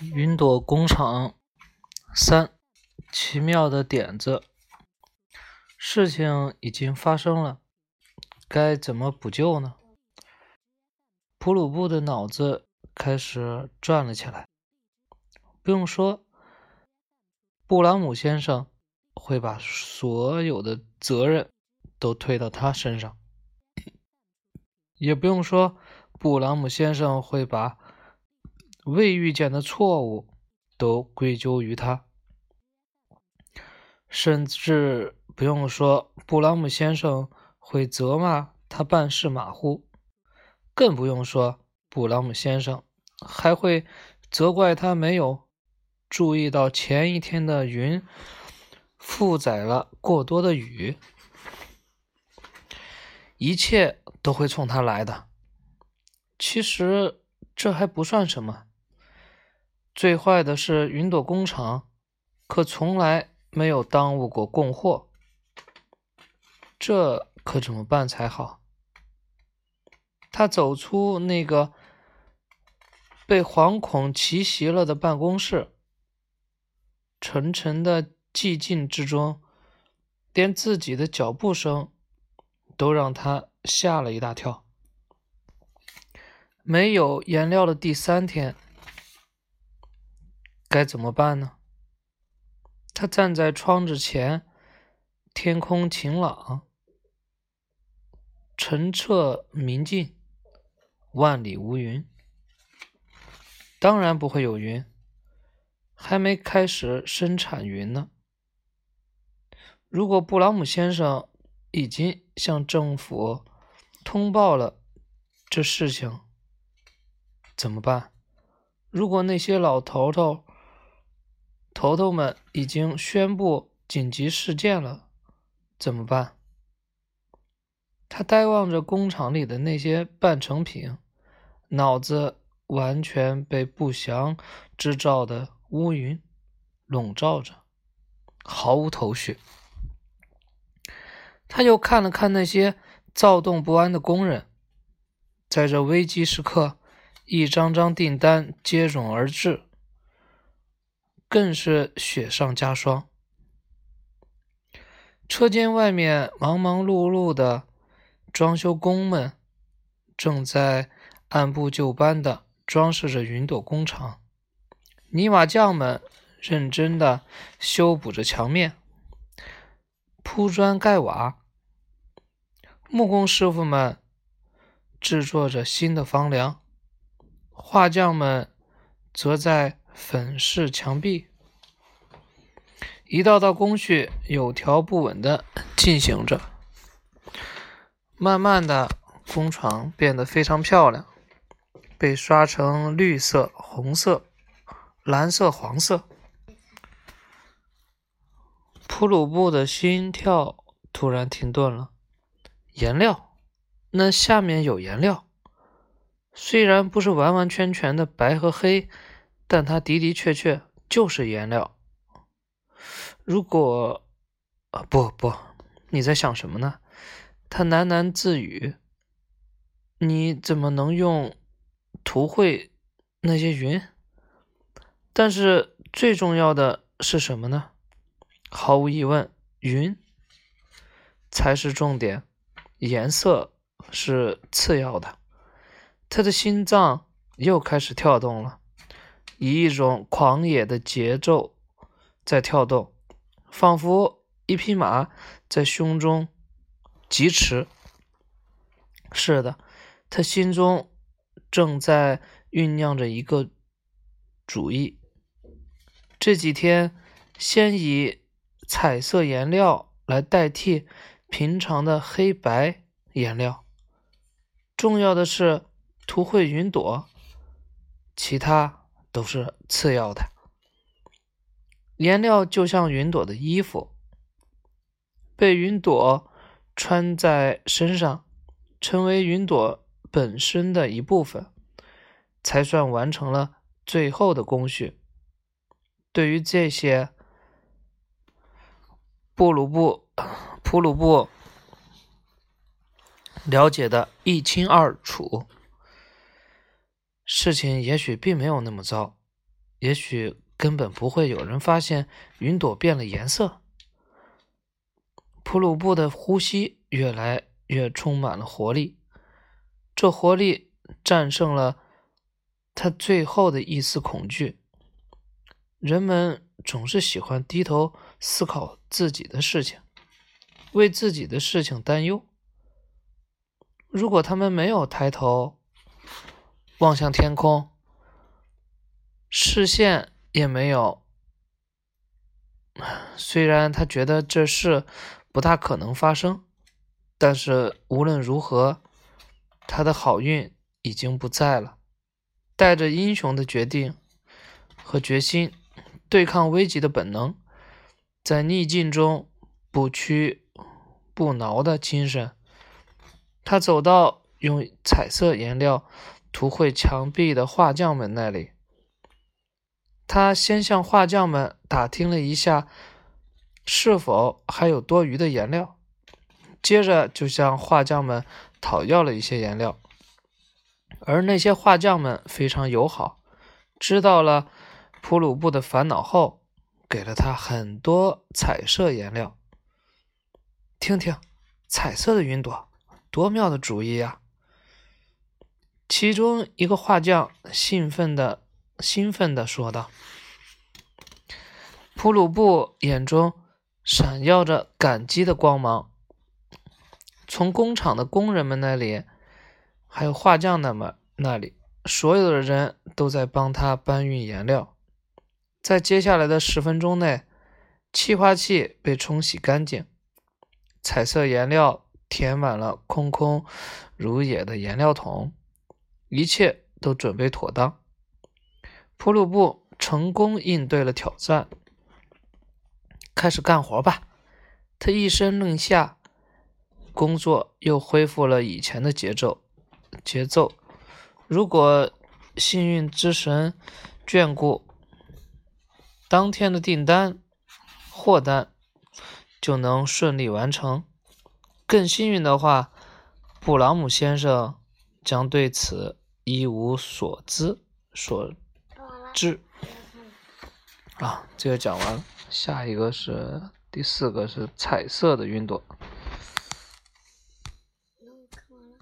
云朵工厂三，奇妙的点子。事情已经发生了，该怎么补救呢？普鲁布的脑子开始转了起来。不用说，布朗姆先生会把所有的责任都推到他身上，也不用说，布朗姆先生会把。未遇见的错误都归咎于他，甚至不用说，布朗姆先生会责骂他办事马虎，更不用说，布朗姆先生还会责怪他没有注意到前一天的云负载了过多的雨，一切都会冲他来的。其实这还不算什么。最坏的是，云朵工厂可从来没有耽误过供货，这可怎么办才好？他走出那个被惶恐奇袭了的办公室，沉沉的寂静之中，连自己的脚步声都让他吓了一大跳。没有颜料的第三天。该怎么办呢？他站在窗子前，天空晴朗，澄澈明净，万里无云。当然不会有云，还没开始生产云呢。如果布朗姆先生已经向政府通报了这事情，怎么办？如果那些老头头……头头们已经宣布紧急事件了，怎么办？他呆望着工厂里的那些半成品，脑子完全被不祥之兆的乌云笼罩着，毫无头绪。他又看了看那些躁动不安的工人，在这危机时刻，一张张订单接踵而至。更是雪上加霜。车间外面忙忙碌碌的装修工们正在按部就班的装饰着云朵工厂，泥瓦匠们认真的修补着墙面、铺砖盖瓦，木工师傅们制作着新的房梁，画匠们则在。粉饰墙壁，一道道工序有条不紊地进行着。慢慢的，工厂变得非常漂亮，被刷成绿色、红色、蓝色、黄色。普鲁布的心跳突然停顿了。颜料，那下面有颜料，虽然不是完完全全的白和黑。但它的的确确就是颜料。如果啊不不，你在想什么呢？他喃喃自语：“你怎么能用涂绘那些云？但是最重要的是什么呢？毫无疑问，云才是重点，颜色是次要的。”他的心脏又开始跳动了。以一种狂野的节奏在跳动，仿佛一匹马在胸中疾驰。是的，他心中正在酝酿着一个主意。这几天，先以彩色颜料来代替平常的黑白颜料。重要的是涂绘云朵，其他。都是次要的，颜料就像云朵的衣服，被云朵穿在身上，成为云朵本身的一部分，才算完成了最后的工序。对于这些，布鲁布普鲁布了解的一清二楚。事情也许并没有那么糟，也许根本不会有人发现云朵变了颜色。普鲁布的呼吸越来越充满了活力，这活力战胜了他最后的一丝恐惧。人们总是喜欢低头思考自己的事情，为自己的事情担忧。如果他们没有抬头望向天空，视线也没有。虽然他觉得这事不大可能发生，但是无论如何，他的好运已经不在了。带着英雄的决定和决心，对抗危急的本能，在逆境中不屈不挠的精神，他走到用彩色颜料涂绘墙壁的画匠们那里。他先向画匠们打听了一下是否还有多余的颜料，接着就向画匠们讨要了一些颜料，而那些画匠们非常友好，知道了普鲁布的烦恼后，给了他很多彩色颜料。听听，彩色的云朵，多妙的主意呀！其中一个画匠兴奋的。兴奋地说道：“普鲁布眼中闪耀着感激的光芒。从工厂的工人们那里，还有画匠那们那里，所有的人都在帮他搬运颜料。在接下来的十分钟内，气化器被冲洗干净，彩色颜料填满了空空如也的颜料桶，一切都准备妥当。”普鲁布成功应对了挑战，开始干活吧！他一声令下，工作又恢复了以前的节奏。节奏，如果幸运之神眷顾，当天的订单货单就能顺利完成。更幸运的话，布朗姆先生将对此一无所知。所。知啊，这个讲完了，下一个是第四个是彩色的云朵。